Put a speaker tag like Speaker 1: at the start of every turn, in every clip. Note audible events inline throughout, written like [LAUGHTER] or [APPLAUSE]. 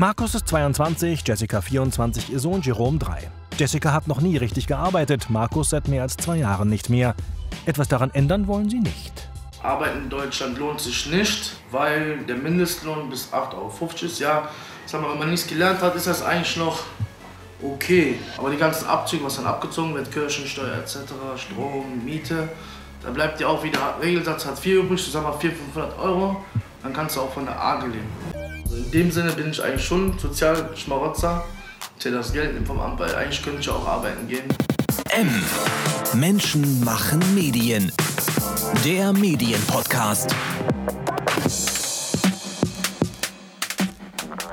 Speaker 1: Markus ist 22, Jessica 24, ihr Sohn Jerome 3. Jessica hat noch nie richtig gearbeitet, Markus seit mehr als zwei Jahren nicht mehr. Etwas daran ändern wollen sie nicht.
Speaker 2: Arbeiten in Deutschland lohnt sich nicht, weil der Mindestlohn bis 8,50 Euro ist. Ja, sag mal, wenn man nichts gelernt hat, ist das eigentlich noch okay. Aber die ganzen Abzüge, was dann abgezogen wird, Kirchensteuer etc., Strom, Miete, da bleibt dir auch wieder Regelsatz Hartz IV übrig, du sag mal 400, 500 Euro, dann kannst du auch von der AGE leben. In dem Sinne bin ich eigentlich schon sozial Schmarotzer, zähle das Geld vom Amt, weil eigentlich könnte ich auch arbeiten gehen.
Speaker 3: M. Menschen machen Medien. Der Medienpodcast.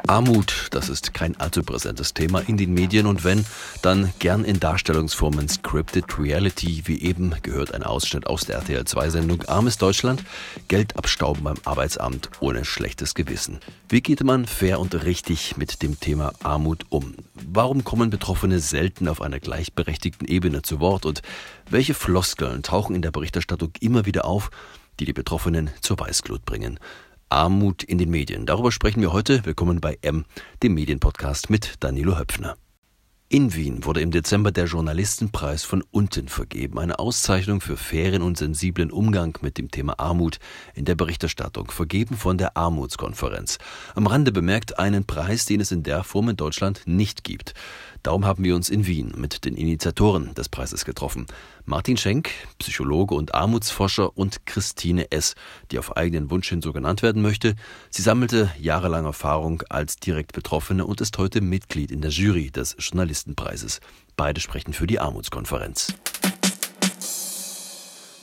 Speaker 4: Armut, das ist kein allzu präsentes Thema in den Medien und wenn, dann gern in Darstellungsformen Scripted Reality, wie eben gehört ein Ausschnitt aus der RTL 2 Sendung Armes Deutschland, Geld abstauben beim Arbeitsamt ohne schlechtes Gewissen. Wie geht man fair und richtig mit dem Thema Armut um? Warum kommen Betroffene selten auf einer gleichberechtigten Ebene zu Wort und welche Floskeln tauchen in der Berichterstattung immer wieder auf, die die Betroffenen zur Weißglut bringen? Armut in den Medien. Darüber sprechen wir heute. Willkommen bei M, dem Medienpodcast mit Danilo Höpfner. In Wien wurde im Dezember der Journalistenpreis von unten vergeben, eine Auszeichnung für fairen und sensiblen Umgang mit dem Thema Armut in der Berichterstattung, vergeben von der Armutskonferenz. Am Rande bemerkt einen Preis, den es in der Form in Deutschland nicht gibt. Darum haben wir uns in Wien mit den Initiatoren des Preises getroffen. Martin Schenk, Psychologe und Armutsforscher und Christine S., die auf eigenen Wunsch hin so genannt werden möchte. Sie sammelte jahrelang Erfahrung als direkt Betroffene und ist heute Mitglied in der Jury des Journalistenpreises. Beide sprechen für die Armutskonferenz.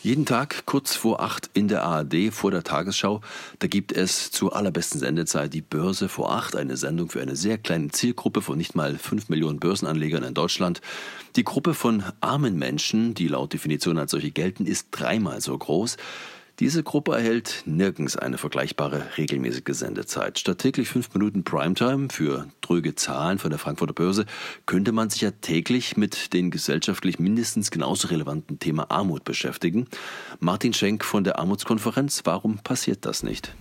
Speaker 4: Jeden Tag kurz vor acht in der ARD vor der Tagesschau. Da gibt es zur allerbesten Sendezeit die Börse vor acht, eine Sendung für eine sehr kleine Zielgruppe von nicht mal fünf Millionen Börsenanlegern in Deutschland. Die Gruppe von armen Menschen, die laut Definition als solche gelten, ist dreimal so groß. Diese Gruppe erhält nirgends eine vergleichbare regelmäßige Sendezeit. Statt täglich fünf Minuten Primetime für tröge Zahlen von der Frankfurter Börse könnte man sich ja täglich mit dem gesellschaftlich mindestens genauso relevanten Thema Armut beschäftigen. Martin Schenk von der Armutskonferenz, warum passiert das nicht?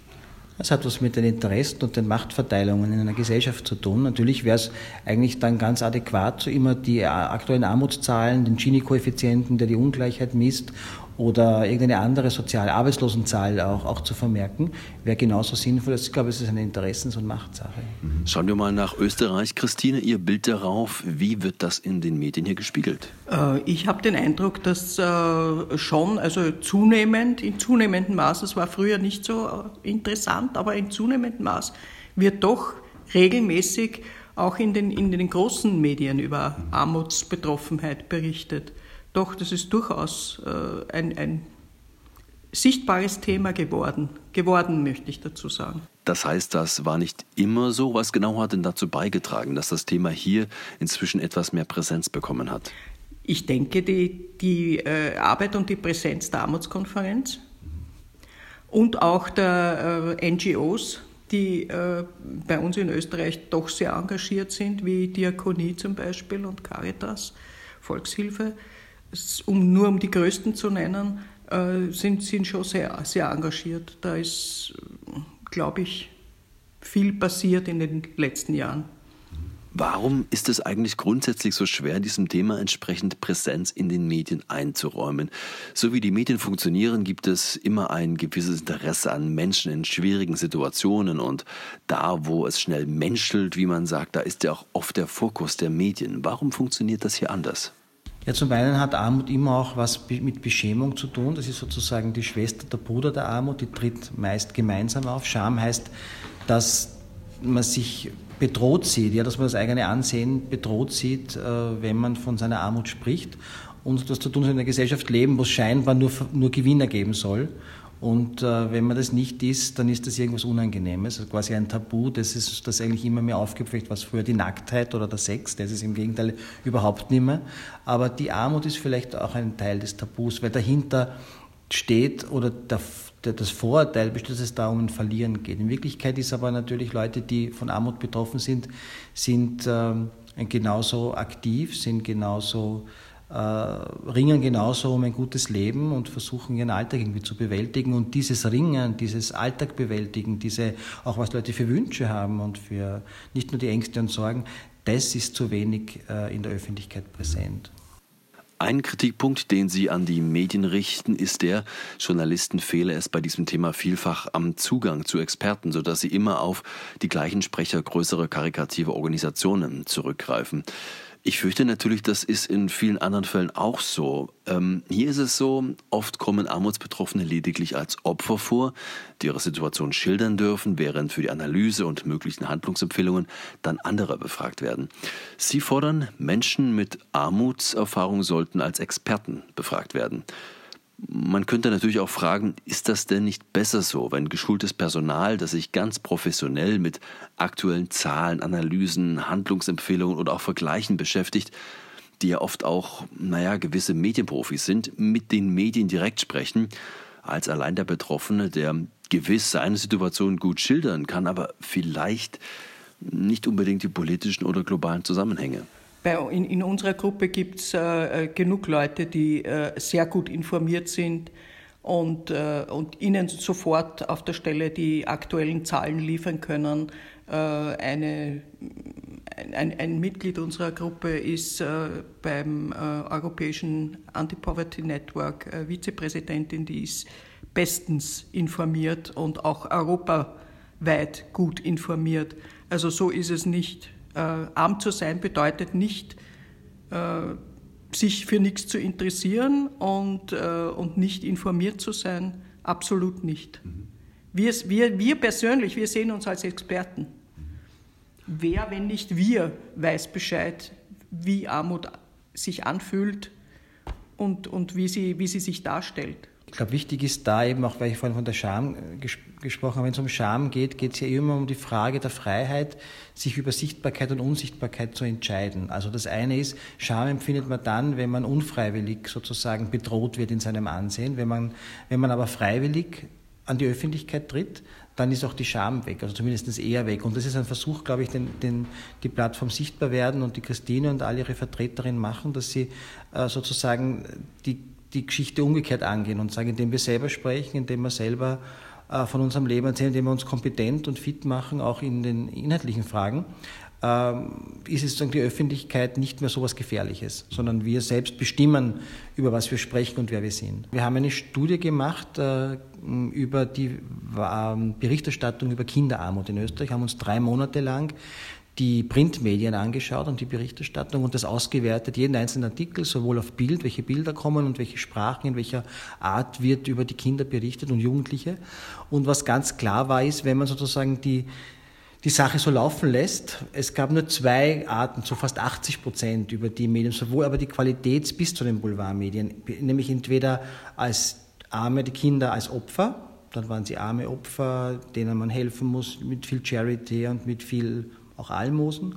Speaker 5: Das hat was mit den Interessen und den Machtverteilungen in einer Gesellschaft zu tun. Natürlich wäre es eigentlich dann ganz adäquat, so immer die aktuellen Armutszahlen, den Gini-Koeffizienten, der die Ungleichheit misst oder irgendeine andere soziale Arbeitslosenzahl auch, auch zu vermerken, wäre genauso sinnvoll. Ich glaube, es ist eine Interessens- und Machtsache.
Speaker 4: Mhm. Schauen wir mal nach Österreich. Christine, Ihr Bild darauf, wie wird das in den Medien hier gespiegelt?
Speaker 6: Äh, ich habe den Eindruck, dass äh, schon, also zunehmend, in zunehmendem Maß, es war früher nicht so äh, interessant, aber in zunehmendem Maß wird doch regelmäßig auch in den, in den großen Medien über Armutsbetroffenheit berichtet. Doch, das ist durchaus äh, ein, ein sichtbares Thema geworden. Geworden, möchte ich dazu sagen.
Speaker 4: Das heißt, das war nicht immer so. Was genau hat denn dazu beigetragen, dass das Thema hier inzwischen etwas mehr Präsenz bekommen hat?
Speaker 6: Ich denke, die, die äh, Arbeit und die Präsenz der Armutskonferenz und auch der äh, NGOs, die äh, bei uns in Österreich doch sehr engagiert sind, wie Diakonie zum Beispiel und Caritas, Volkshilfe, um, nur um die größten zu nennen, äh, sind, sind schon sehr, sehr engagiert. Da ist, glaube ich, viel passiert in den letzten Jahren.
Speaker 4: Warum ist es eigentlich grundsätzlich so schwer, diesem Thema entsprechend Präsenz in den Medien einzuräumen? So wie die Medien funktionieren, gibt es immer ein gewisses Interesse an Menschen in schwierigen Situationen und da, wo es schnell menschelt, wie man sagt, da ist ja auch oft der Fokus der Medien. Warum funktioniert das hier anders?
Speaker 5: Ja, zum einen hat Armut immer auch was mit Beschämung zu tun. Das ist sozusagen die Schwester, der Bruder der Armut, die tritt meist gemeinsam auf. Scham heißt, dass man sich bedroht sieht, ja, dass man das eigene Ansehen bedroht sieht, äh, wenn man von seiner Armut spricht. Und das zu tun, in einer Gesellschaft leben, wo es scheinbar nur, nur Gewinner geben soll. Und äh, wenn man das nicht ist, dann ist das irgendwas Unangenehmes, also quasi ein Tabu, das ist das eigentlich immer mehr aufgepflegt, was früher die Nacktheit oder der Sex, das ist im Gegenteil überhaupt nicht mehr. Aber die Armut ist vielleicht auch ein Teil des Tabus, weil dahinter steht oder der, der, das Vorurteil besteht, dass es da um ein Verlieren geht. In Wirklichkeit ist aber natürlich Leute, die von Armut betroffen sind, sind äh, genauso aktiv, sind genauso ringen genauso um ein gutes Leben und versuchen ihren Alltag irgendwie zu bewältigen. Und dieses Ringen, dieses Alltag bewältigen, diese, auch was Leute für Wünsche haben und für nicht nur die Ängste und Sorgen, das ist zu wenig äh, in der Öffentlichkeit präsent.
Speaker 4: Ein Kritikpunkt, den Sie an die Medien richten, ist der, Journalisten fehle es bei diesem Thema vielfach am Zugang zu Experten, sodass sie immer auf die gleichen Sprecher größerer karikative Organisationen zurückgreifen. Ich fürchte natürlich, das ist in vielen anderen Fällen auch so. Ähm, hier ist es so, oft kommen Armutsbetroffene lediglich als Opfer vor, die ihre Situation schildern dürfen, während für die Analyse und möglichen Handlungsempfehlungen dann andere befragt werden. Sie fordern, Menschen mit Armutserfahrung sollten als Experten befragt werden. Man könnte natürlich auch fragen, ist das denn nicht besser so, wenn geschultes Personal, das sich ganz professionell mit aktuellen Zahlen, Analysen, Handlungsempfehlungen oder auch Vergleichen beschäftigt, die ja oft auch, naja, gewisse Medienprofis sind, mit den Medien direkt sprechen, als allein der Betroffene, der gewiss seine Situation gut schildern kann, aber vielleicht nicht unbedingt die politischen oder globalen Zusammenhänge.
Speaker 6: Bei, in, in, unserer Gruppe gibt es äh, äh, genug Leute, die äh, sehr gut informiert sind und, äh, und Ihnen sofort auf der Stelle die aktuellen Zahlen liefern können. Äh, eine, ein, ein, Mitglied unserer Gruppe ist äh, beim Europäischen Anti-Poverty Network Vizepräsidentin, die ist bestens informiert und auch europaweit gut informiert. Also so ist es nicht. Äh, arm zu sein bedeutet nicht, äh, sich für nichts zu interessieren und, äh, und nicht informiert zu sein. Absolut nicht. Mhm. Wir, wir, wir persönlich, wir sehen uns als Experten. Wer, wenn nicht wir, weiß Bescheid, wie Armut sich anfühlt und, und wie, sie, wie sie sich darstellt.
Speaker 5: Ich glaube, wichtig ist da eben auch, weil ich vorhin von der Scham ges gesprochen habe, wenn es um Scham geht, geht es ja immer um die Frage der Freiheit, sich über Sichtbarkeit und Unsichtbarkeit zu entscheiden. Also das eine ist, Scham empfindet man dann, wenn man unfreiwillig sozusagen bedroht wird in seinem Ansehen. Wenn man, wenn man aber freiwillig an die Öffentlichkeit tritt, dann ist auch die Scham weg, also zumindest eher weg. Und das ist ein Versuch, glaube ich, den, den, die Plattform sichtbar werden und die Christine und alle ihre Vertreterinnen machen, dass sie äh, sozusagen die die Geschichte umgekehrt angehen und sagen, indem wir selber sprechen, indem wir selber äh, von unserem Leben erzählen, indem wir uns kompetent und fit machen, auch in den inhaltlichen Fragen, ähm, ist es sozusagen die Öffentlichkeit nicht mehr so etwas Gefährliches, sondern wir selbst bestimmen, über was wir sprechen und wer wir sind. Wir haben eine Studie gemacht äh, über die ähm, Berichterstattung über Kinderarmut in Österreich, haben uns drei Monate lang die Printmedien angeschaut und die Berichterstattung und das ausgewertet, jeden einzelnen Artikel, sowohl auf Bild, welche Bilder kommen und welche Sprachen, in welcher Art wird über die Kinder berichtet und Jugendliche. Und was ganz klar war, ist, wenn man sozusagen die, die Sache so laufen lässt. Es gab nur zwei Arten, zu fast 80 Prozent über die Medien, sowohl aber die Qualität bis zu den Boulevardmedien, nämlich entweder als arme die Kinder als Opfer, dann waren sie arme Opfer, denen man helfen muss mit viel Charity und mit viel auch Almosen.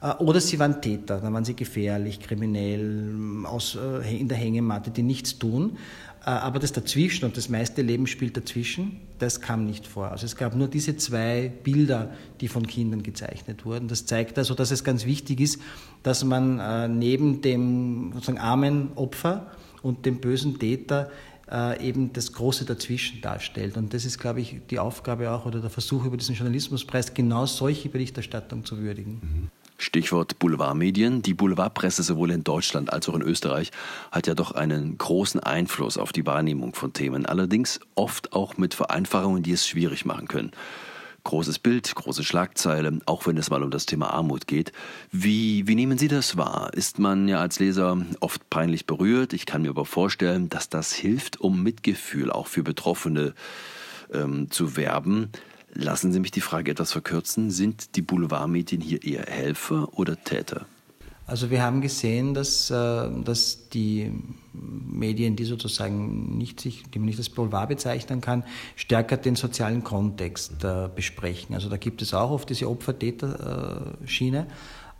Speaker 5: Äh, oder sie waren Täter, dann waren sie gefährlich, kriminell, aus, äh, in der Hängematte, die nichts tun. Äh, aber das dazwischen und das meiste Leben spielt dazwischen, das kam nicht vor. Also es gab nur diese zwei Bilder, die von Kindern gezeichnet wurden. Das zeigt also, dass es ganz wichtig ist, dass man neben dem sozusagen armen Opfer und dem bösen Täter äh, eben das Große dazwischen darstellt. Und das ist, glaube ich, die Aufgabe auch oder der Versuch über diesen Journalismuspreis, genau solche Berichterstattung zu würdigen.
Speaker 4: Mhm. Stichwort Boulevardmedien. Die Boulevardpresse sowohl in Deutschland als auch in Österreich hat ja doch einen großen Einfluss auf die Wahrnehmung von Themen, allerdings oft auch mit Vereinfachungen, die es schwierig machen können großes Bild, große Schlagzeile, auch wenn es mal um das Thema Armut geht. Wie, wie nehmen Sie das wahr? Ist man ja als Leser oft peinlich berührt? Ich kann mir aber vorstellen, dass das hilft, um Mitgefühl auch für Betroffene ähm, zu werben. Lassen Sie mich die Frage etwas verkürzen. Sind die Boulevardmedien hier eher Helfer oder Täter?
Speaker 5: Also wir haben gesehen, dass, äh, dass die Medien, die sozusagen nicht sich, die man nicht als Boulevard bezeichnen kann, stärker den sozialen Kontext äh, besprechen. Also da gibt es auch oft diese Opfer-Täter-Schiene.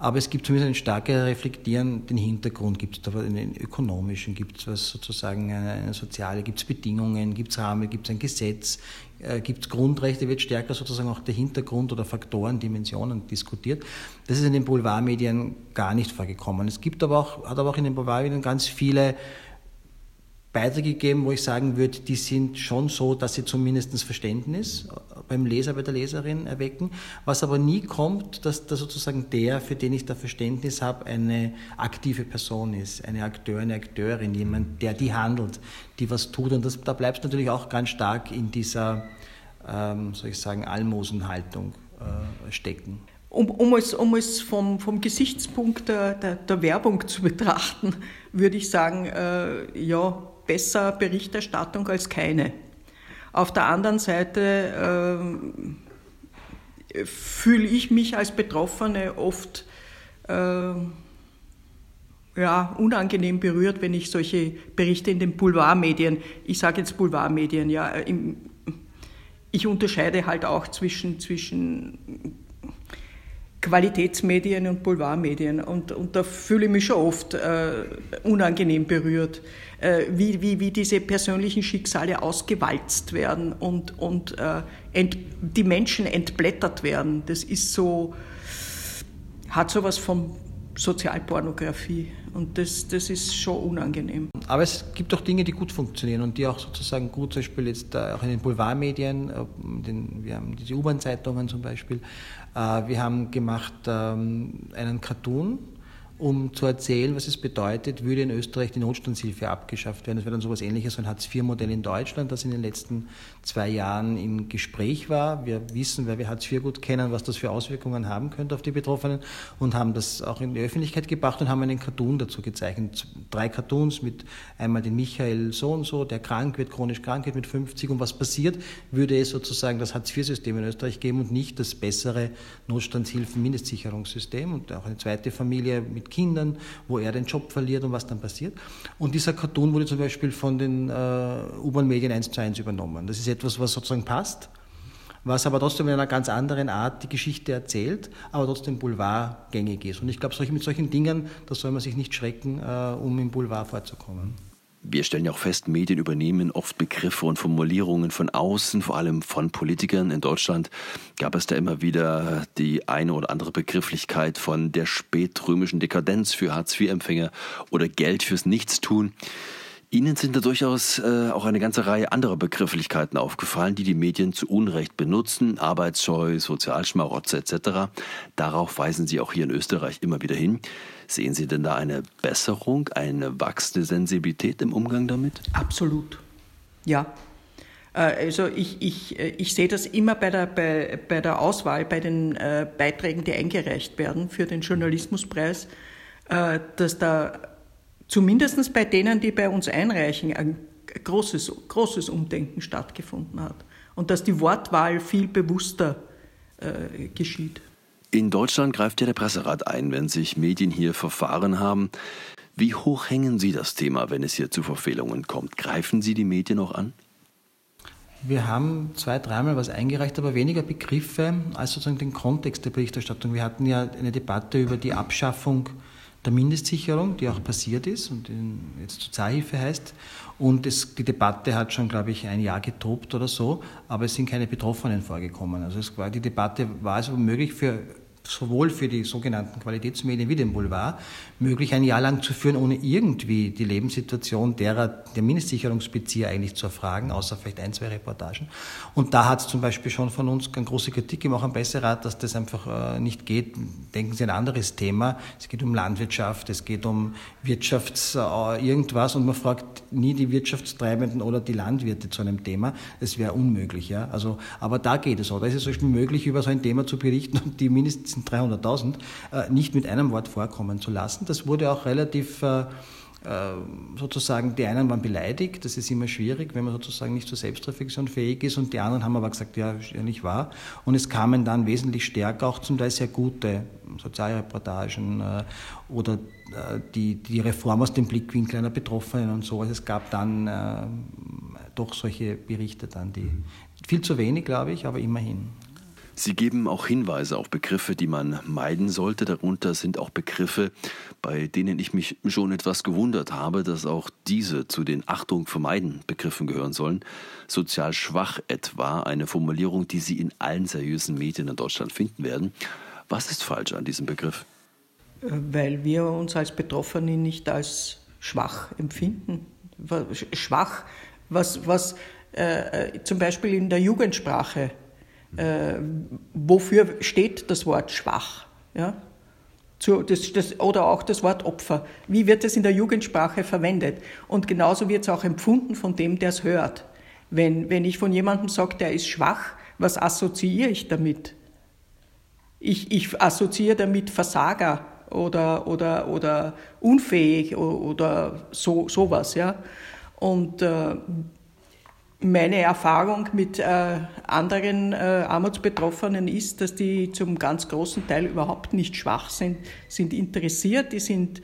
Speaker 5: Aber es gibt zumindest ein starkes Reflektieren, den Hintergrund gibt es da, den ökonomischen, gibt es was sozusagen, eine, eine soziale, gibt es Bedingungen, gibt es Rahmen, gibt es ein Gesetz, gibt es Grundrechte, wird stärker sozusagen auch der Hintergrund oder Faktoren, Dimensionen diskutiert. Das ist in den Boulevardmedien gar nicht vorgekommen. Es gibt aber auch, hat aber auch in den Boulevardmedien ganz viele Beiträge gegeben, wo ich sagen würde, die sind schon so, dass sie zumindest Verständnis beim Leser, bei der Leserin erwecken. Was aber nie kommt, dass da sozusagen der, für den ich da Verständnis habe, eine aktive Person ist, eine Akteur, eine Akteurin, jemand, der die handelt, die was tut. Und das, da bleibst du natürlich auch ganz stark in dieser, ähm, soll ich sagen, Almosenhaltung äh, stecken.
Speaker 6: Um, um, es, um es vom, vom Gesichtspunkt der, der, der Werbung zu betrachten, würde ich sagen, äh, ja, besser Berichterstattung als keine. Auf der anderen Seite äh, fühle ich mich als Betroffene oft äh, ja, unangenehm berührt, wenn ich solche Berichte in den Boulevardmedien, ich sage jetzt Boulevardmedien, ja, im, ich unterscheide halt auch zwischen, zwischen Qualitätsmedien und Boulevardmedien. Und, und da fühle ich mich schon oft äh, unangenehm berührt, wie, wie, wie diese persönlichen Schicksale ausgewalzt werden und, und äh, ent, die Menschen entblättert werden. Das ist so, hat sowas von Sozialpornografie. Und das, das ist schon unangenehm.
Speaker 5: Aber es gibt auch Dinge, die gut funktionieren und die auch sozusagen gut, zum Beispiel jetzt auch in den Boulevardmedien, den, wir haben diese U-Bahn-Zeitungen zum Beispiel, äh, wir haben gemacht ähm, einen Cartoon um zu erzählen, was es bedeutet, würde in Österreich die Notstandshilfe abgeschafft werden. Das wäre dann so etwas ähnliches, ein Hartz-IV-Modell in Deutschland, das in den letzten zwei Jahren im Gespräch war. Wir wissen, weil wir Hartz IV gut kennen, was das für Auswirkungen haben könnte auf die Betroffenen und haben das auch in die Öffentlichkeit gebracht und haben einen Cartoon dazu gezeichnet. Drei Cartoons mit einmal den Michael so und so, der krank wird, chronisch krank wird mit 50 und was passiert, würde es sozusagen das Hartz-IV-System in Österreich geben und nicht das bessere Notstandshilfen-Mindestsicherungssystem und auch eine zweite Familie mit Kindern, wo er den Job verliert und was dann passiert. Und dieser Cartoon wurde zum Beispiel von den äh, U-Bahn-Medien eins zu eins übernommen. Das ist etwas, was sozusagen passt, was aber trotzdem in einer ganz anderen Art die Geschichte erzählt, aber trotzdem boulevardgängig ist. Und ich glaube, mit solchen Dingen, da soll man sich nicht schrecken, äh, um im Boulevard vorzukommen.
Speaker 4: Wir stellen ja auch fest, Medien übernehmen oft Begriffe und Formulierungen von außen, vor allem von Politikern. In Deutschland gab es da immer wieder die eine oder andere Begrifflichkeit von der spätrömischen Dekadenz für Hartz-IV-Empfänger oder Geld fürs Nichtstun. Ihnen sind da durchaus äh, auch eine ganze Reihe anderer Begrifflichkeiten aufgefallen, die die Medien zu Unrecht benutzen, Arbeitsscheu, Sozialschmarotze etc. Darauf weisen Sie auch hier in Österreich immer wieder hin. Sehen Sie denn da eine Besserung, eine wachsende Sensibilität im Umgang damit?
Speaker 6: Absolut, ja. Äh, also ich, ich, äh, ich sehe das immer bei der, bei, bei der Auswahl, bei den äh, Beiträgen, die eingereicht werden für den Journalismuspreis, äh, dass da zumindest bei denen, die bei uns einreichen, ein großes, großes Umdenken stattgefunden hat und dass die Wortwahl viel bewusster äh, geschieht.
Speaker 4: In Deutschland greift ja der Presserat ein, wenn sich Medien hier Verfahren haben. Wie hoch hängen Sie das Thema, wenn es hier zu Verfehlungen kommt? Greifen Sie die Medien auch an?
Speaker 5: Wir haben zwei, dreimal was eingereicht, aber weniger Begriffe als sozusagen den Kontext der Berichterstattung. Wir hatten ja eine Debatte über die Abschaffung der Mindestsicherung, die auch passiert ist und jetzt Sozialhilfe heißt. Und es, die Debatte hat schon, glaube ich, ein Jahr getobt oder so, aber es sind keine Betroffenen vorgekommen. Also es war, die Debatte war also möglich für sowohl für die sogenannten Qualitätsmedien wie den Boulevard möglich, ein Jahr lang zu führen, ohne irgendwie die Lebenssituation derer, der Mindestsicherungsbezieher eigentlich zu erfragen, außer vielleicht ein, zwei Reportagen. Und da hat es zum Beispiel schon von uns eine große Kritik gemacht am Presserat, dass das einfach äh, nicht geht. Denken Sie an ein anderes Thema. Es geht um Landwirtschaft, es geht um Wirtschafts äh, irgendwas und man fragt nie die Wirtschaftstreibenden oder die Landwirte zu einem Thema. Das wäre unmöglich. Ja? Also, aber da geht es so. Da ist es möglich, über so ein Thema zu berichten und die Mindest 300.000 äh, nicht mit einem Wort vorkommen zu lassen. Das wurde auch relativ äh, äh, sozusagen, die einen waren beleidigt, das ist immer schwierig, wenn man sozusagen nicht zur Selbstreflexion fähig ist und die anderen haben aber gesagt, ja, ist ja nicht wahr. Und es kamen dann wesentlich stärker auch zum Teil sehr gute Sozialreportagen oder die, die Reform aus dem Blickwinkel einer Betroffenen und so. Also es gab dann doch solche Berichte dann, die viel zu wenig, glaube ich, aber immerhin.
Speaker 4: Sie geben auch Hinweise auf Begriffe, die man meiden sollte. Darunter sind auch Begriffe, bei denen ich mich schon etwas gewundert habe, dass auch diese zu den Achtung vermeiden Begriffen gehören sollen. Sozial schwach etwa, eine Formulierung, die Sie in allen seriösen Medien in Deutschland finden werden. Was ist falsch an diesem Begriff?
Speaker 6: Weil wir uns als Betroffene nicht als schwach empfinden. Schwach, was, was äh, äh zum Beispiel in der Jugendsprache äh, wofür steht das Wort schwach? Ja? Zu, das, das, oder auch das Wort Opfer. Wie wird es in der Jugendsprache verwendet? Und genauso wird es auch empfunden von dem, der es hört. Wenn, wenn ich von jemandem sage, der ist schwach, was assoziiere ich damit? Ich, ich assoziiere damit Versager oder, oder, oder unfähig oder, so, sowas. Ja? Und äh, meine Erfahrung mit äh, anderen äh, Armutsbetroffenen ist, dass die zum ganz großen Teil überhaupt nicht schwach sind, sind interessiert, die sind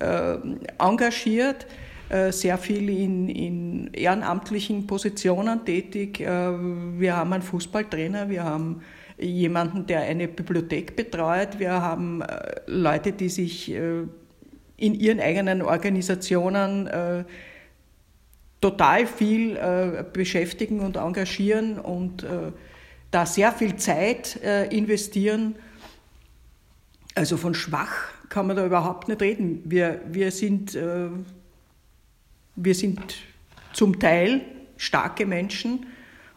Speaker 6: äh, engagiert, äh, sehr viel in, in, ehrenamtlichen Positionen tätig. Äh, wir haben einen Fußballtrainer, wir haben jemanden, der eine Bibliothek betreut, wir haben äh, Leute, die sich in ihren eigenen Organisationen total viel äh, beschäftigen und engagieren und äh, da sehr viel Zeit äh, investieren. Also von schwach kann man da überhaupt nicht reden. Wir, wir, sind, wir sind zum Teil starke Menschen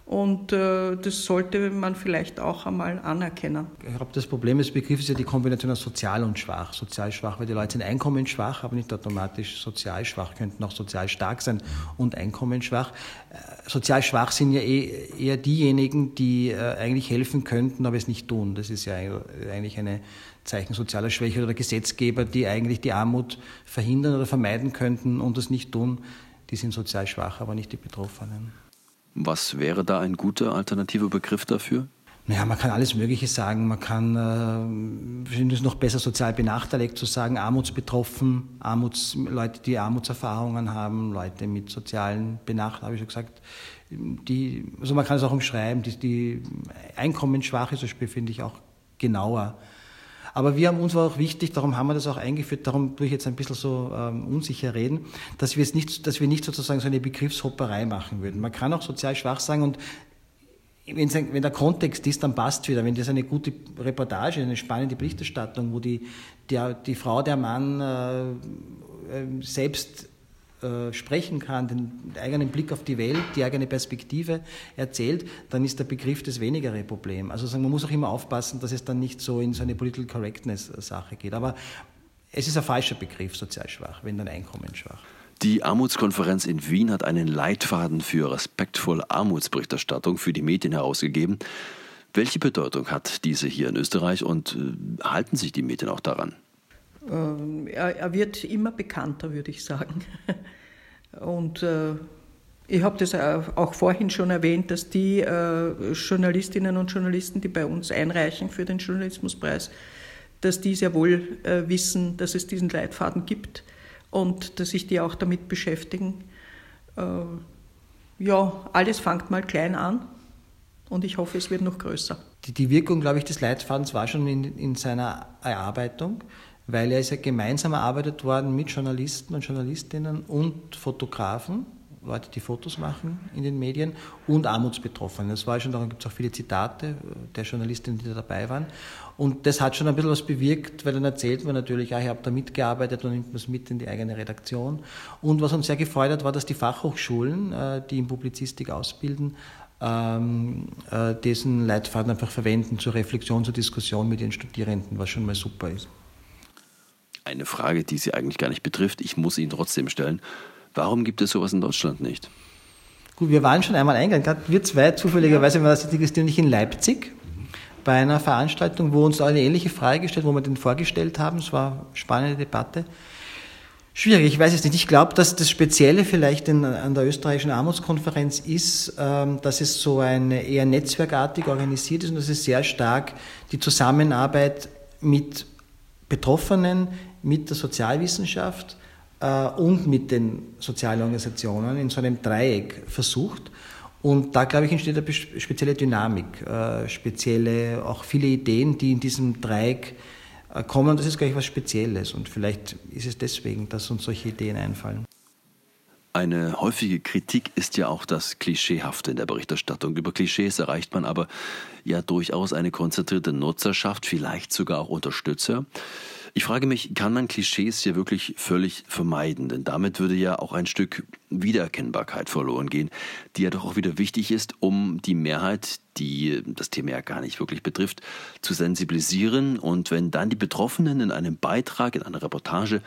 Speaker 6: und äh, das sollte man vielleicht auch einmal anerkennen.
Speaker 5: Ich glaube, das Problem des Begriffs ist ja die Kombination aus sozial und schwach. Sozial schwach, weil die Leute sind einkommensschwach, aber nicht automatisch sozial schwach, könnten auch sozial stark sein und einkommensschwach. Äh, sozial schwach sind ja eh, eher diejenigen, die äh, eigentlich helfen könnten, aber es nicht tun. Das ist ja eigentlich eine Zeichen sozialer Schwäche oder Gesetzgeber, die eigentlich die Armut verhindern oder vermeiden könnten und das nicht tun. Die sind sozial schwach, aber nicht die Betroffenen.
Speaker 4: Was wäre da ein guter alternativer Begriff dafür?
Speaker 5: Naja, man kann alles Mögliche sagen. Man kann, äh, finde es noch besser, sozial benachteiligt zu sagen, armutsbetroffen, Armuts, Leute, die Armutserfahrungen haben, Leute mit sozialen Benachteiligungen, habe ich schon gesagt. Die, also man kann es auch umschreiben, die, die einkommensschwache, so finde ich auch genauer. Aber wir haben uns auch wichtig, darum haben wir das auch eingeführt, darum tue ich jetzt ein bisschen so ähm, unsicher reden, dass wir es nicht, dass wir nicht sozusagen so eine Begriffshopperei machen würden. Man kann auch sozial schwach sagen und wenn, wenn der Kontext ist, dann passt wieder. Wenn das eine gute Reportage, eine spannende Berichterstattung, wo die, der, die Frau, der Mann äh, äh selbst äh, sprechen kann, den eigenen Blick auf die Welt, die eigene Perspektive erzählt, dann ist der Begriff das wenigere Problem. Also man muss auch immer aufpassen, dass es dann nicht so in so eine Political Correctness-Sache geht. Aber es ist ein falscher Begriff, sozial schwach, wenn dann einkommensschwach.
Speaker 4: Die Armutskonferenz in Wien hat einen Leitfaden für respektvolle Armutsberichterstattung für die Medien herausgegeben. Welche Bedeutung hat diese hier in Österreich und äh, halten sich die Medien auch daran?
Speaker 6: Ähm, er, er, wird immer bekannter, würde ich sagen. [LAUGHS] Und äh, ich habe das auch vorhin schon erwähnt, dass die äh, Journalistinnen und Journalisten, die bei uns einreichen für den Journalismuspreis, dass die sehr wohl äh, wissen, dass es diesen Leitfaden gibt und dass sich die auch damit beschäftigen. Äh, ja, alles fängt mal klein an und ich hoffe, es wird noch größer.
Speaker 5: Die, die Wirkung, glaube ich, des Leitfadens war schon in, in seiner Erarbeitung weil er ist ja gemeinsam erarbeitet worden mit Journalisten und Journalistinnen und Fotografen, Leute, die Fotos machen in den Medien und Armutsbetroffenen. Das war schon, darum gibt es auch viele Zitate der Journalistinnen, die da dabei waren. Und das hat schon ein bisschen was bewirkt, weil dann erzählt man natürlich, ja, ich habe da mitgearbeitet und nimmt das mit in die eigene Redaktion. Und was uns sehr gefreut hat, war, dass die Fachhochschulen, äh, die in Publizistik ausbilden, ähm, äh, diesen Leitfaden einfach verwenden zur Reflexion, zur Diskussion mit ihren Studierenden, was schon mal super ist
Speaker 4: eine Frage, die Sie eigentlich gar nicht betrifft. Ich muss Ihnen trotzdem stellen. Warum gibt es sowas in Deutschland nicht?
Speaker 5: Gut, wir waren schon einmal eingeladen. Wir zwei zufälligerweise waren das nicht in Leipzig bei einer Veranstaltung, wo uns eine ähnliche Frage gestellt, wo wir den vorgestellt haben. Es war eine spannende Debatte. Schwierig, ich weiß es nicht. Ich glaube, dass das Spezielle vielleicht in, an der österreichischen Armutskonferenz ist, ähm, dass es so eine eher netzwerkartig organisiert ist und dass es sehr stark die Zusammenarbeit mit Betroffenen, mit der Sozialwissenschaft äh, und mit den sozialen Organisationen in so einem Dreieck versucht. Und da, glaube ich, entsteht eine spezielle Dynamik, äh, spezielle, auch viele Ideen, die in diesem Dreieck äh, kommen. Das ist, glaube ich, was Spezielles. Und vielleicht ist es deswegen, dass uns solche Ideen einfallen.
Speaker 4: Eine häufige Kritik ist ja auch das Klischeehafte in der Berichterstattung. Über Klischees erreicht man aber ja durchaus eine konzentrierte Nutzerschaft, vielleicht sogar auch Unterstützer. Ich frage mich, kann man Klischees hier wirklich völlig vermeiden? Denn damit würde ja auch ein Stück Wiedererkennbarkeit verloren gehen, die ja doch auch wieder wichtig ist, um die Mehrheit, die das Thema ja gar nicht wirklich betrifft, zu sensibilisieren. Und wenn dann die Betroffenen in einem Beitrag, in einer Reportage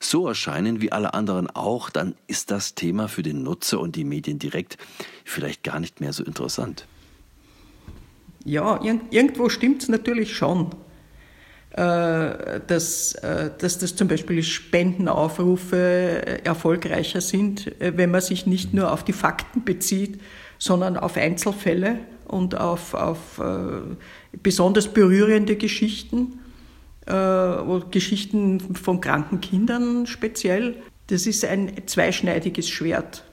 Speaker 4: so erscheinen wie alle anderen auch, dann ist das Thema für den Nutzer und die Medien direkt vielleicht gar nicht mehr so interessant.
Speaker 6: Ja, irgendwo stimmt es natürlich schon, dass, äh, dass das zum Beispiel Spendenaufrufe erfolgreicher sind, äh, wenn man sich nicht nur auf die Fakten bezieht, sondern auf Einzelfälle und auf, auf besonders berührende Geschichten äh, Geschichten von kranken Kindern speziell. Das ist ein zweischneidiges Schwert.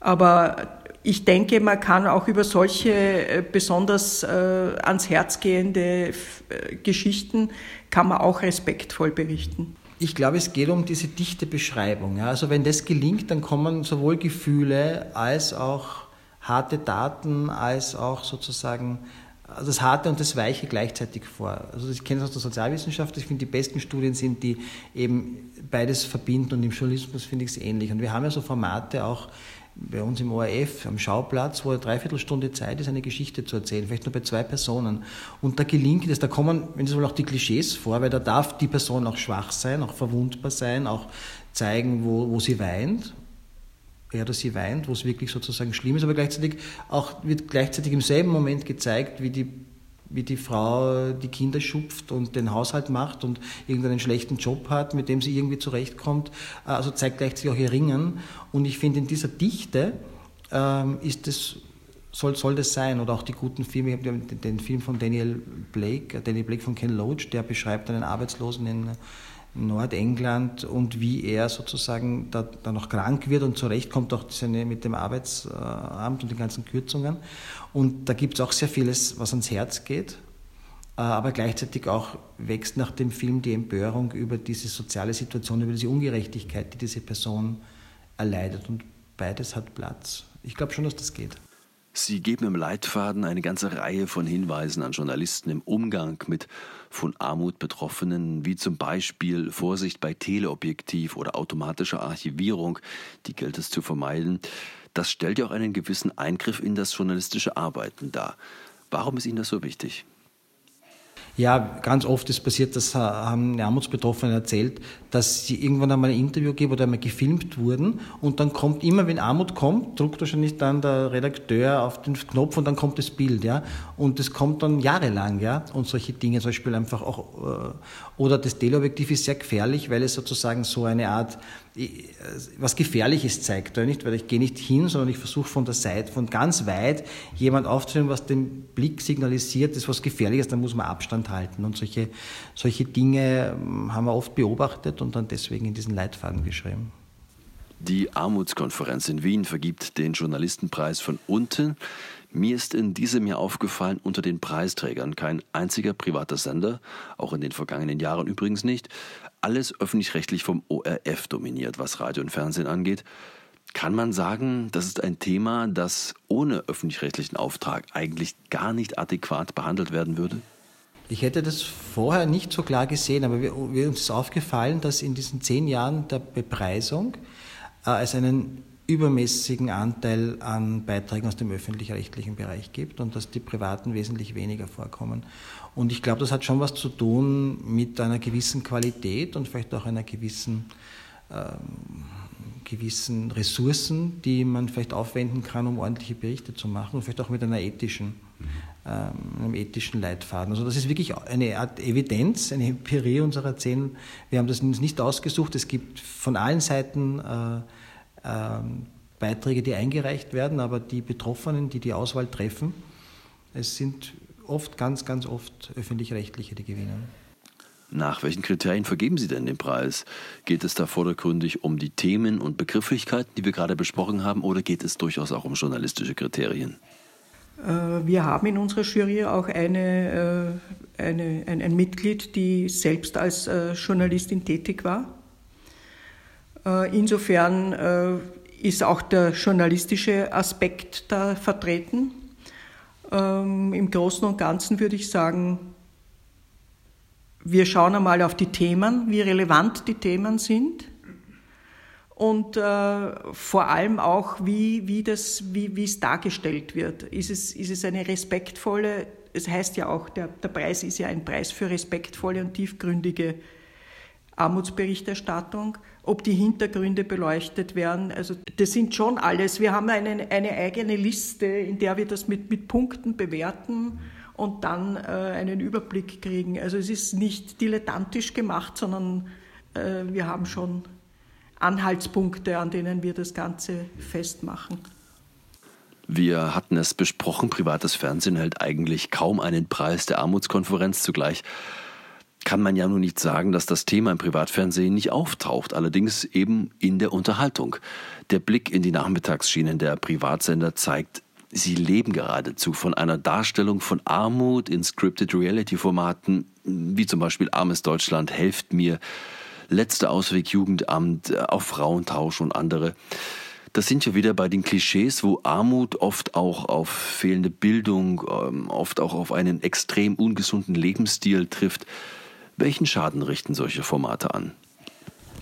Speaker 6: Aber ich denke, man kann auch über solche äh, besonders äh, ans Herz gehende äh, Geschichten, kann man auch respektvoll berichten.
Speaker 5: Ich glaube, es geht um diese dichte Beschreibung. Also wenn das gelingt, dann kommen sowohl Gefühle als auch harte Daten, als auch sozusagen das Harte und das Weiche gleichzeitig vor. Also ich kenne es aus der Sozialwissenschaft, ich finde die besten Studien sind, die eben beides verbinden und im Journalismus finde ich es ähnlich. Und wir haben ja so Formate auch bei uns im ORF am Schauplatz, wo eine Dreiviertelstunde Zeit ist, eine Geschichte zu erzählen, vielleicht nur bei zwei Personen. Und da gelingt es, da kommen, wenn Sie wollen, auch die Klischees vor, weil da darf die Person auch schwach sein, auch verwundbar sein, auch zeigen, wo, wo sie weint er oder sie weint, wo es wirklich sozusagen schlimm ist, aber gleichzeitig auch wird gleichzeitig im selben Moment gezeigt, wie die, wie die Frau die Kinder schupft und den Haushalt macht und irgendeinen schlechten Job hat, mit dem sie irgendwie zurechtkommt. Also zeigt gleichzeitig auch ihr Ringen. Und ich finde, in dieser Dichte ähm, ist es soll, soll das sein? Oder auch die guten Filme. Ich habe den, Film von Daniel Blake, Daniel Blake von Ken Loach, der beschreibt einen Arbeitslosen in Nordengland und wie er sozusagen da, da noch krank wird und zurechtkommt auch seine, mit dem Arbeitsamt und den ganzen Kürzungen. Und da gibt es auch sehr vieles, was ans Herz geht. Äh, aber gleichzeitig auch wächst nach dem Film die Empörung über diese soziale Situation, über diese Ungerechtigkeit, die diese Person erleidet. Und beides hat Platz. Ich glaube schon, dass das geht.
Speaker 4: Sie geben im Leitfaden eine ganze Reihe von Hinweisen an Journalisten im Umgang mit von Armut Betroffenen, wie zum Beispiel Vorsicht bei Teleobjektiv oder automatischer Archivierung, die gilt es zu vermeiden. Das stellt ja auch einen gewissen Eingriff in das journalistische Arbeiten dar. Warum ist Ihnen das so wichtig?
Speaker 5: Ja, ganz oft ist passiert, das haben Armutsbetroffene erzählt, dass sie irgendwann einmal ein Interview geben oder einmal gefilmt wurden und dann kommt immer, wenn Armut kommt, druckt wahrscheinlich dann der Redakteur auf den Knopf und dann kommt das Bild, ja. Und das kommt dann jahrelang, ja. Und solche Dinge, zum Beispiel einfach auch, äh, oder das Teleobjektiv ist sehr gefährlich, weil es sozusagen so eine Art was Gefährliches zeigt, oder nicht? Weil ich gehe nicht hin, sondern ich versuche von der Seite, von ganz weit jemand aufzunehmen, was den Blick signalisiert, das ist was Gefährliches, da muss man Abstand halten. Und solche, solche Dinge ähm, haben wir oft beobachtet und dann deswegen in diesen Leitfaden geschrieben.
Speaker 4: Die Armutskonferenz in Wien vergibt den Journalistenpreis von unten. Mir ist in diesem Jahr aufgefallen, unter den Preisträgern kein einziger privater Sender, auch in den vergangenen Jahren übrigens nicht, alles öffentlich-rechtlich vom ORF dominiert, was Radio und Fernsehen angeht. Kann man sagen, das ist ein Thema, das ohne öffentlich-rechtlichen Auftrag eigentlich gar nicht adäquat behandelt werden würde?
Speaker 5: Ich hätte das vorher nicht so klar gesehen, aber wir, wir uns ist aufgefallen, dass in diesen zehn Jahren der Bepreisung es einen übermäßigen Anteil an Beiträgen aus dem öffentlich-rechtlichen Bereich gibt und dass die privaten wesentlich weniger vorkommen. Und ich glaube, das hat schon was zu tun mit einer gewissen Qualität und vielleicht auch einer gewissen, ähm, gewissen Ressourcen, die man vielleicht aufwenden kann, um ordentliche Berichte zu machen und vielleicht auch mit einer ethischen, ähm, einem ethischen Leitfaden. Also das ist wirklich eine Art Evidenz, eine Empirie unserer Zehn. Wir haben das uns nicht ausgesucht. Es gibt von allen Seiten äh, äh, Beiträge, die eingereicht werden, aber die Betroffenen, die die Auswahl treffen, es sind oft, ganz, ganz oft öffentlich-rechtliche, die gewinnen.
Speaker 4: Nach welchen Kriterien vergeben Sie denn den Preis? Geht es da vordergründig um die Themen und Begrifflichkeiten, die wir gerade besprochen haben, oder geht es durchaus auch um journalistische Kriterien?
Speaker 6: Äh, wir haben in unserer Jury auch eine, äh, eine, ein, ein Mitglied, die selbst als äh, Journalistin tätig war. Insofern ist auch der journalistische Aspekt da vertreten. Ähm, Im Großen und Ganzen würde ich sagen, wir schauen einmal auf die Themen, wie relevant die Themen sind und äh, vor allem auch, wie, wie, das, wie, wie es dargestellt wird. Ist es, ist es eine respektvolle, es heißt ja auch, der, der Preis ist ja ein Preis für respektvolle und tiefgründige Armutsberichterstattung, ob die Hintergründe beleuchtet werden. Also das sind schon alles. Wir haben eine, eine eigene Liste, in der wir das mit, mit Punkten bewerten und dann äh, einen Überblick kriegen. Also es ist nicht dilettantisch gemacht, sondern äh, wir haben schon Anhaltspunkte, an denen wir das Ganze festmachen.
Speaker 4: Wir hatten es besprochen, privates Fernsehen hält eigentlich kaum einen Preis der Armutskonferenz. Zugleich kann man ja nun nicht sagen, dass das Thema im Privatfernsehen nicht auftaucht, allerdings eben in der Unterhaltung. Der Blick in die Nachmittagsschienen der Privatsender zeigt, sie leben geradezu von einer Darstellung von Armut in Scripted Reality Formaten, wie zum Beispiel Armes Deutschland, Helft mir, Letzter Ausweg Jugendamt, äh, auf Frauentausch und andere. Das sind ja wieder bei den Klischees, wo Armut oft auch auf fehlende Bildung, ähm, oft auch auf einen extrem ungesunden Lebensstil trifft. Welchen Schaden richten solche Formate an?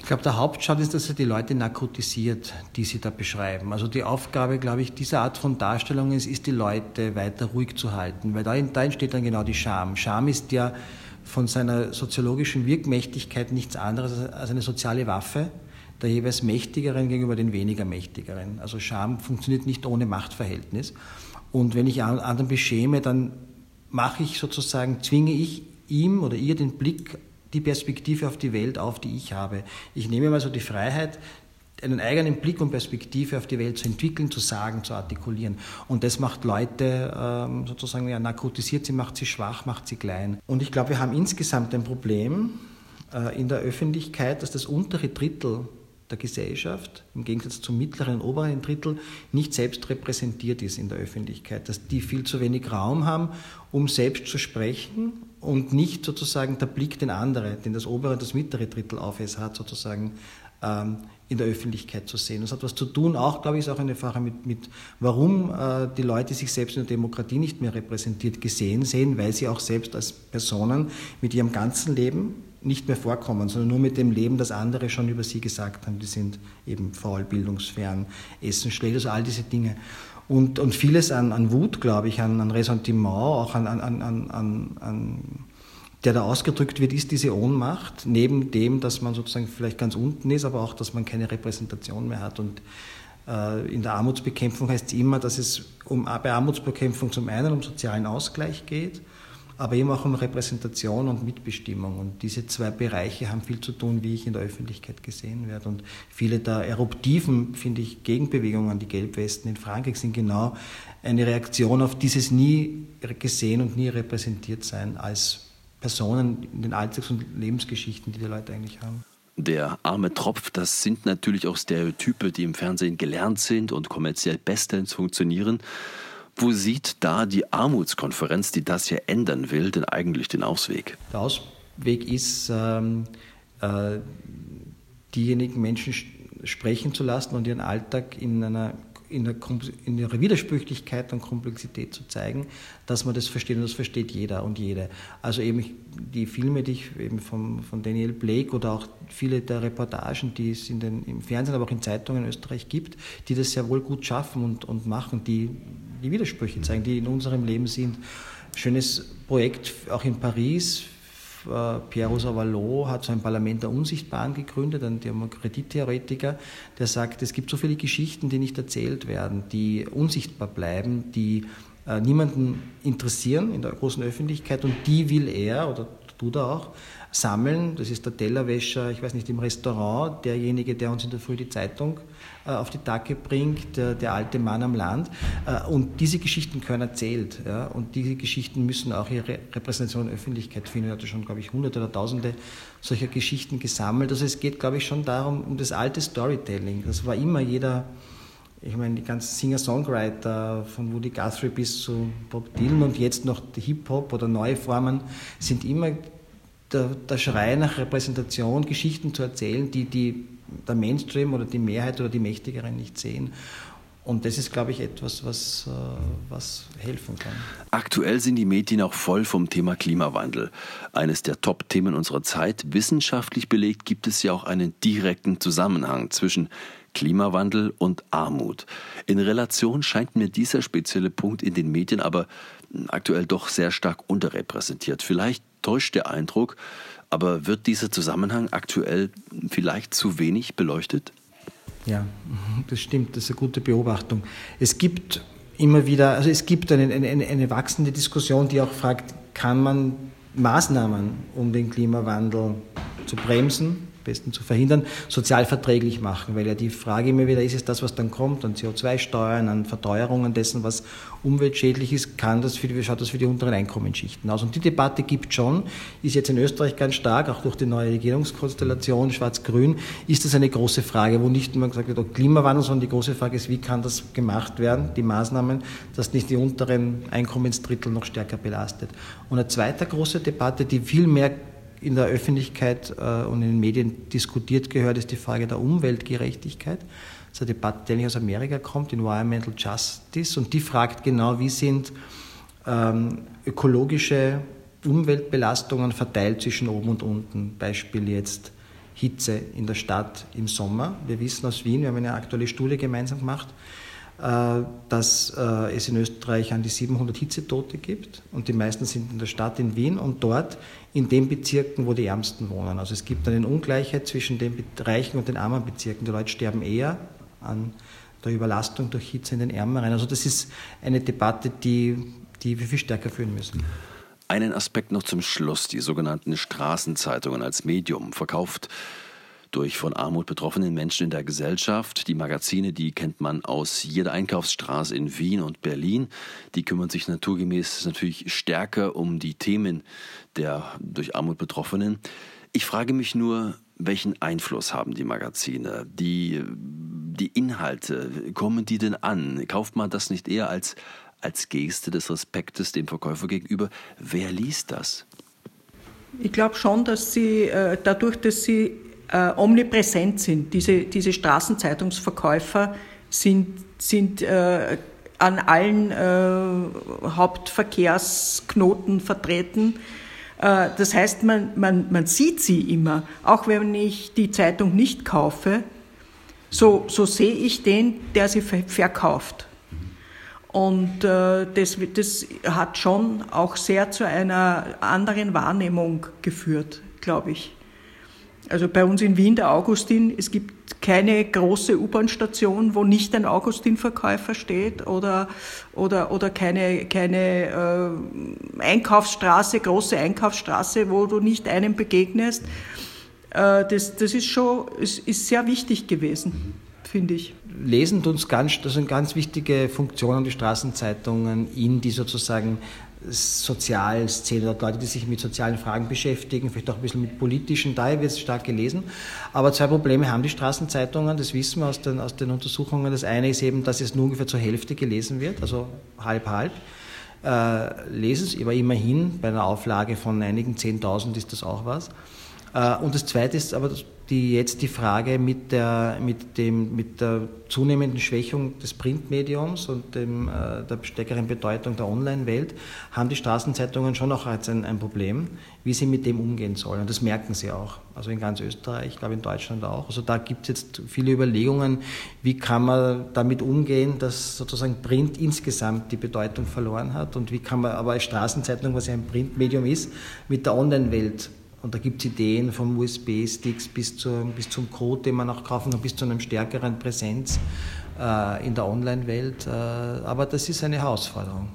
Speaker 5: Ich glaube, der Hauptschaden ist, dass er die Leute narkotisiert, die sie da beschreiben. Also die Aufgabe, glaube ich, dieser Art von Darstellung ist, ist die Leute weiter ruhig zu halten, weil da entsteht dann genau die Scham. Scham ist ja von seiner soziologischen Wirkmächtigkeit nichts anderes als eine soziale Waffe der jeweils Mächtigeren gegenüber den weniger Mächtigeren. Also Scham funktioniert nicht ohne Machtverhältnis. Und wenn ich anderen beschäme, dann mache ich sozusagen, zwinge ich ihm oder ihr den Blick, die Perspektive auf die Welt auf, die ich habe. Ich nehme mal so die Freiheit, einen eigenen Blick und Perspektive auf die Welt zu entwickeln, zu sagen, zu artikulieren. Und das macht Leute ähm, sozusagen ja, narkotisiert, sie macht sie schwach, macht sie klein. Und ich glaube, wir haben insgesamt ein Problem äh, in der Öffentlichkeit, dass das untere Drittel der Gesellschaft, im Gegensatz zum mittleren und oberen Drittel, nicht selbst repräsentiert ist in der Öffentlichkeit, dass die viel zu wenig Raum haben, um selbst zu sprechen und nicht sozusagen der Blick den anderen, den das obere und das mittlere Drittel auf es hat, sozusagen ähm, in der Öffentlichkeit zu sehen. Das hat was zu tun, auch, glaube ich, ist auch eine Frage mit, mit warum äh, die Leute sich selbst in der Demokratie nicht mehr repräsentiert gesehen sehen, weil sie auch selbst als Personen mit ihrem ganzen Leben nicht mehr vorkommen, sondern nur mit dem Leben, das andere schon über sie gesagt haben. Die sind eben faul, bildungsfern, essen schlecht, also all diese Dinge. Und, und vieles an, an Wut, glaube ich, an, an Ressentiment, auch an, an, an, an, an der da ausgedrückt wird, ist diese Ohnmacht, neben dem, dass man sozusagen vielleicht ganz unten ist, aber auch, dass man keine Repräsentation mehr hat. Und äh, in der Armutsbekämpfung heißt es immer, dass es um, bei Armutsbekämpfung zum einen um sozialen Ausgleich geht, aber eben auch um Repräsentation und Mitbestimmung. Und diese zwei Bereiche haben viel zu tun, wie ich in der Öffentlichkeit gesehen werde. Und viele der eruptiven, finde ich, Gegenbewegungen an die Gelbwesten in Frankreich sind genau eine Reaktion auf dieses nie gesehen und nie repräsentiert sein als Personen in den Alltags- und Lebensgeschichten, die die Leute eigentlich haben.
Speaker 4: Der arme Tropf, das sind natürlich auch Stereotype, die im Fernsehen gelernt sind und kommerziell bestens funktionieren. Wo sieht da die Armutskonferenz, die das ja ändern will, denn eigentlich den Ausweg?
Speaker 5: Der Ausweg ist, ähm, äh, diejenigen Menschen sprechen zu lassen und ihren Alltag in einer in, der, in ihrer Widersprüchlichkeit und Komplexität zu zeigen, dass man das versteht und das versteht jeder und jede. Also eben die Filme, die ich eben vom, von Daniel Blake oder auch viele der Reportagen, die es in den, im Fernsehen, aber auch in Zeitungen in Österreich gibt, die das sehr wohl gut schaffen und, und machen, die die Widersprüche zeigen, die in unserem Leben sind. Schönes Projekt auch in Paris äh, Pierre Rosa Vallot hat so ein Parlament der Unsichtbaren gegründet, ein Demokratietheoretiker, der sagt, es gibt so viele Geschichten, die nicht erzählt werden, die unsichtbar bleiben, die äh, niemanden interessieren in der großen Öffentlichkeit und die will er oder Buda auch, sammeln. Das ist der Tellerwäscher, ich weiß nicht, im Restaurant, derjenige, der uns in der Früh die Zeitung äh, auf die Tacke bringt, der, der, alte Mann am Land. Äh, und diese Geschichten können erzählt. Ja? Und diese Geschichten müssen auch ihre Repräsentation in der Öffentlichkeit finden. Er hatte schon, glaube ich, hunderte oder tausende solcher Geschichten gesammelt. Also es geht, glaube ich, schon darum, um das alte Storytelling. Das war immer jeder ich meine, die ganzen Singer-Songwriter von Woody Guthrie bis zu Bob Dylan und jetzt noch Hip-Hop oder neue Formen sind immer der, der Schrei nach Repräsentation, Geschichten zu erzählen, die, die der Mainstream oder die Mehrheit oder die Mächtigeren nicht sehen. Und das ist, glaube ich, etwas, was, äh, was helfen kann.
Speaker 4: Aktuell sind die Medien auch voll vom Thema Klimawandel. Eines der Top-Themen unserer Zeit. Wissenschaftlich belegt gibt es ja auch einen direkten Zusammenhang zwischen Klimawandel und Armut. In Relation scheint mir dieser spezielle Punkt in den Medien aber aktuell doch sehr stark unterrepräsentiert. Vielleicht täuscht der Eindruck, aber wird dieser Zusammenhang aktuell vielleicht zu wenig beleuchtet?
Speaker 5: Ja, [LAUGHS] das stimmt, das ist eine gute Beobachtung. Es gibt immer wieder, also es gibt eine, eine, eine wachsende Diskussion, die auch fragt, kann man Maßnahmen, um den Klimawandel zu bremsen, besten zu verhindern, sozial verträglich machen. Weil ja die Frage immer wieder ist, ist das, was dann kommt, an CO2-Steuern, an Verteuerungen dessen, was umweltschädlich ist, kann das für die, schaut das für die unteren Einkommensschichten aus. Und die Debatte gibt schon, ist jetzt in Österreich ganz stark, auch durch die neue Regierungskonstellation Schwarz-Grün, ist das eine große Frage, wo nicht nur gesagt wird, oh, Klimawandel, sondern die große Frage ist, wie kann das gemacht werden, die Maßnahmen, dass nicht die unteren Einkommensdrittel noch stärker belastet. Und eine zweite große Debatte, die viel mehr in der Öffentlichkeit äh, und in den Medien diskutiert gehört, ist die Frage der Umweltgerechtigkeit. Das ist eine Debatte, die eigentlich aus Amerika kommt, Environmental Justice, und die fragt genau, wie sind ähm, ökologische Umweltbelastungen verteilt zwischen oben und unten. Beispiel jetzt Hitze in der Stadt im Sommer. Wir wissen aus Wien, wir haben eine aktuelle Studie gemeinsam gemacht, dass äh, es in Österreich an die 700 Hitzetote gibt und die meisten sind in der Stadt in Wien und dort in den Bezirken, wo die Ärmsten wohnen. Also es gibt eine Ungleichheit zwischen den reichen und den armen Bezirken. Die Leute sterben eher an der Überlastung durch Hitze in den ärmeren. Also das ist eine Debatte, die, die wir viel stärker führen müssen.
Speaker 4: Einen Aspekt noch zum Schluss, die sogenannten Straßenzeitungen als Medium verkauft durch von Armut betroffenen Menschen in der Gesellschaft. Die Magazine, die kennt man aus jeder Einkaufsstraße in Wien und Berlin. Die kümmern sich naturgemäß natürlich stärker um die Themen der durch Armut Betroffenen. Ich frage mich nur, welchen Einfluss haben die Magazine? Die, die Inhalte, kommen die denn an? Kauft man das nicht eher als, als Geste des Respektes dem Verkäufer gegenüber? Wer liest das?
Speaker 6: Ich glaube schon, dass sie äh, dadurch, dass sie äh, omnipräsent sind. Diese, diese Straßenzeitungsverkäufer sind, sind äh, an allen äh, Hauptverkehrsknoten vertreten. Äh, das heißt, man, man, man sieht sie immer. Auch wenn ich die Zeitung nicht kaufe, so, so sehe ich den, der sie verkauft. Und äh, das, das hat schon auch sehr zu einer anderen Wahrnehmung geführt, glaube ich. Also bei uns in Wien der Augustin, es gibt keine große U-Bahn-Station, wo nicht ein Augustin-Verkäufer steht oder, oder, oder keine, keine äh, Einkaufsstraße, große Einkaufsstraße, wo du nicht einem begegnest. Äh, das, das ist schon, ist, ist sehr wichtig gewesen, finde ich.
Speaker 5: Lesen uns ganz, das sind ganz wichtige Funktionen, die Straßenzeitungen in die sozusagen Sozialszene oder Leute, die sich mit sozialen Fragen beschäftigen, vielleicht auch ein bisschen mit politischen, daher wird es stark gelesen. Aber zwei Probleme haben die Straßenzeitungen, das wissen wir aus den, aus den Untersuchungen. Das eine ist eben, dass es nur ungefähr zur Hälfte gelesen wird, also halb halb. Äh, lesen es, aber immerhin bei einer Auflage von einigen Zehntausend ist das auch was. Äh, und das zweite ist aber die, jetzt die Frage mit der, mit, dem, mit der zunehmenden Schwächung des Printmediums und dem, äh, der stärkeren Bedeutung der Online-Welt, haben die Straßenzeitungen schon auch jetzt ein, ein, Problem, wie sie mit dem umgehen sollen. Und das merken sie auch. Also in ganz Österreich, ich glaube in Deutschland auch. Also da gibt es jetzt viele Überlegungen, wie kann man damit umgehen, dass sozusagen Print insgesamt die Bedeutung verloren hat und wie kann man aber als Straßenzeitung, was ja ein Printmedium ist, mit der Online-Welt und da gibt es Ideen vom USB-Sticks bis, bis zum Code, den man auch kaufen kann, bis zu einer stärkeren Präsenz äh, in der Online-Welt. Äh, aber das ist eine Herausforderung.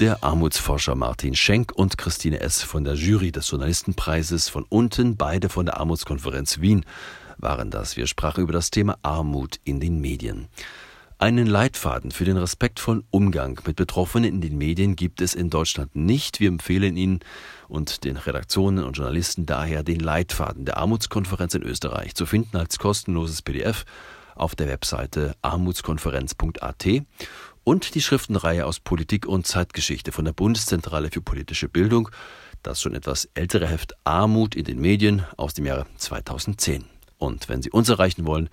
Speaker 4: Der Armutsforscher Martin Schenk und Christine S. von der Jury des Journalistenpreises von unten, beide von der Armutskonferenz Wien, waren das. Wir sprachen über das Thema Armut in den Medien. Einen Leitfaden für den respektvollen Umgang mit Betroffenen in den Medien gibt es in Deutschland nicht. Wir empfehlen Ihnen und den Redaktionen und Journalisten daher den Leitfaden der Armutskonferenz in Österreich zu finden als kostenloses PDF auf der Webseite armutskonferenz.at und die Schriftenreihe aus Politik und Zeitgeschichte von der Bundeszentrale für politische Bildung, das schon etwas ältere Heft Armut in den Medien aus dem Jahre 2010. Und wenn Sie uns erreichen wollen,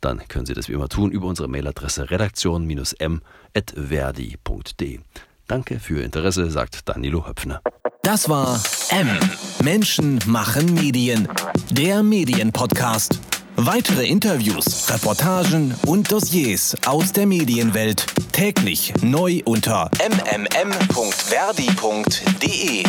Speaker 4: dann können Sie das wie immer tun über unsere Mailadresse redaktion-m.verdi.de. Danke für Ihr Interesse, sagt Danilo Höpfner.
Speaker 3: Das war M. Menschen machen Medien. Der Medienpodcast. Weitere Interviews, Reportagen und Dossiers aus der Medienwelt täglich neu unter mmm.verdi.de.